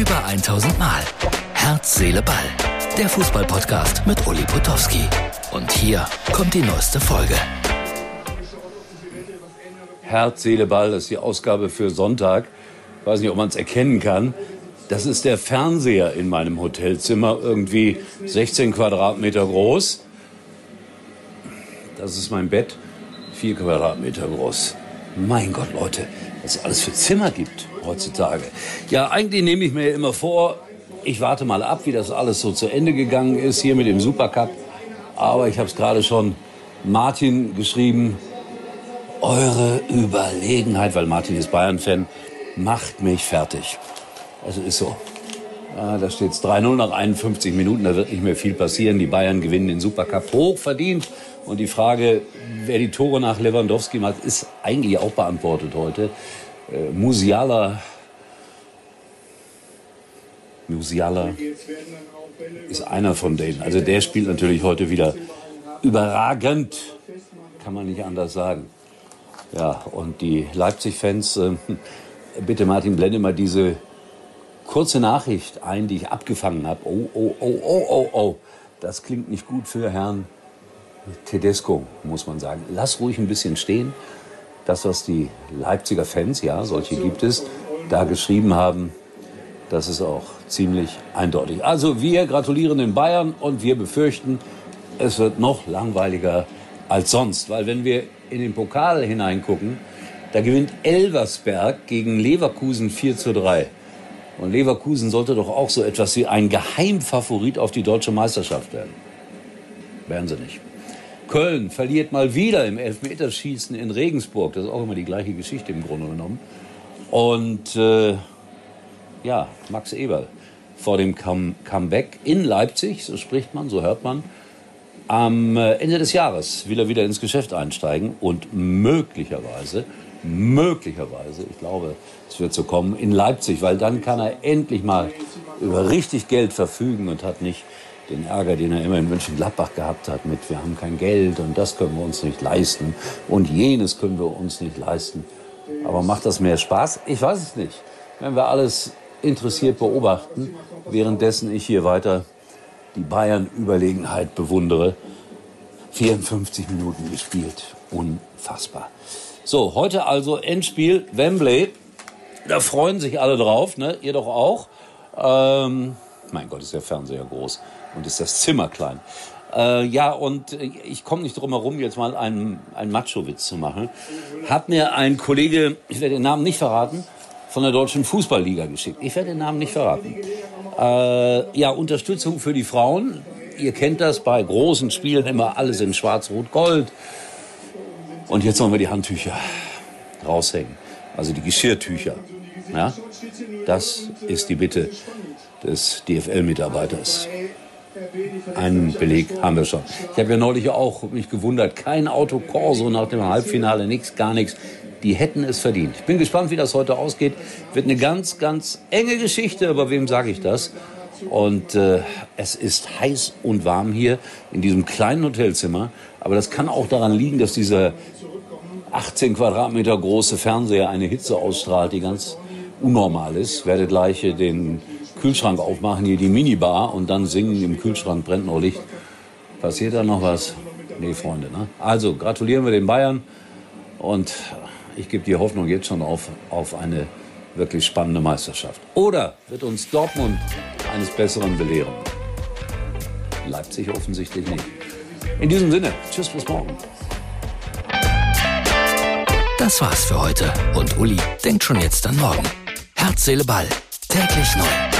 Über 1000 Mal. Herz, Seele, Ball. Der Fußballpodcast mit Uli Potowski. Und hier kommt die neueste Folge. Herz, Seele, Ball, ist die Ausgabe für Sonntag. Ich weiß nicht, ob man es erkennen kann. Das ist der Fernseher in meinem Hotelzimmer, irgendwie 16 Quadratmeter groß. Das ist mein Bett, 4 Quadratmeter groß. Mein Gott, Leute, was es alles für Zimmer gibt heutzutage. Ja, eigentlich nehme ich mir immer vor, ich warte mal ab, wie das alles so zu Ende gegangen ist hier mit dem Supercup. Aber ich habe es gerade schon Martin geschrieben. Eure Überlegenheit, weil Martin ist Bayern-Fan, macht mich fertig. Also ist so. Ja, da steht es 3-0 nach 51 Minuten, da wird nicht mehr viel passieren. Die Bayern gewinnen den Supercup hoch verdient. Und die Frage, wer die Tore nach Lewandowski macht, ist eigentlich auch beantwortet heute. Äh, Musiala, Musiala ist einer von denen. Also der spielt natürlich heute wieder überragend, kann man nicht anders sagen. Ja, und die Leipzig-Fans, äh, bitte Martin, blende mal diese kurze Nachricht ein, die ich abgefangen habe. Oh, oh, oh, oh, oh, oh. Das klingt nicht gut für Herrn Tedesco, muss man sagen. Lass ruhig ein bisschen stehen. Das, was die Leipziger Fans, ja, solche gibt es, da geschrieben haben, das ist auch ziemlich eindeutig. Also wir gratulieren den Bayern und wir befürchten, es wird noch langweiliger als sonst. Weil wenn wir in den Pokal hineingucken, da gewinnt Elversberg gegen Leverkusen 4 zu 3. Und Leverkusen sollte doch auch so etwas wie ein Geheimfavorit auf die deutsche Meisterschaft werden. Werden sie nicht. Köln verliert mal wieder im Elfmeterschießen in Regensburg. Das ist auch immer die gleiche Geschichte im Grunde genommen. Und äh, ja, Max Eberl vor dem Come Comeback in Leipzig, so spricht man, so hört man. Am äh, Ende des Jahres will er wieder ins Geschäft einsteigen und möglicherweise möglicherweise, ich glaube, es wird so kommen, in Leipzig, weil dann kann er endlich mal über richtig Geld verfügen und hat nicht den Ärger, den er immer in Mönchengladbach gehabt hat mit, wir haben kein Geld und das können wir uns nicht leisten und jenes können wir uns nicht leisten. Aber macht das mehr Spaß? Ich weiß es nicht. Wenn wir alles interessiert beobachten, währenddessen ich hier weiter die Bayern-Überlegenheit bewundere. 54 Minuten gespielt. Unfassbar. So, heute also Endspiel Wembley. Da freuen sich alle drauf, ne? Ihr doch auch. Ähm, mein Gott, ist der Fernseher groß und ist das Zimmer klein. Äh, ja, und ich komme nicht drum herum, jetzt mal einen, einen Macho-Witz zu machen. Hat mir ein Kollege, ich werde den Namen nicht verraten, von der Deutschen Fußballliga geschickt. Ich werde den Namen nicht verraten. Äh, ja, Unterstützung für die Frauen. Ihr kennt das bei großen Spielen immer alles in Schwarz-Rot-Gold. Und jetzt sollen wir die Handtücher raushängen. Also die Geschirrtücher. Ja? Das ist die Bitte des DFL-Mitarbeiters. Einen Beleg haben wir schon. Ich habe ja neulich auch mich gewundert, kein Auto Corso nach dem Halbfinale, nichts, gar nichts. Die hätten es verdient. Ich bin gespannt, wie das heute ausgeht. Wird eine ganz, ganz enge Geschichte, aber wem sage ich das? Und äh, es ist heiß und warm hier in diesem kleinen Hotelzimmer. Aber das kann auch daran liegen, dass dieser 18 Quadratmeter große Fernseher eine Hitze ausstrahlt, die ganz unnormal ist. Werde gleich den Kühlschrank aufmachen, hier die Minibar und dann singen, im Kühlschrank brennt noch Licht. Passiert da noch was? Nee, Freunde. Ne? Also gratulieren wir den Bayern und ich gebe die Hoffnung jetzt schon auf, auf eine wirklich spannende Meisterschaft. Oder wird uns Dortmund eines Besseren belehren? Leipzig offensichtlich nicht. In diesem Sinne, tschüss, bis morgen. Das war's für heute. Und Uli denkt schon jetzt an morgen. Herz, Seele, Ball. Täglich neu.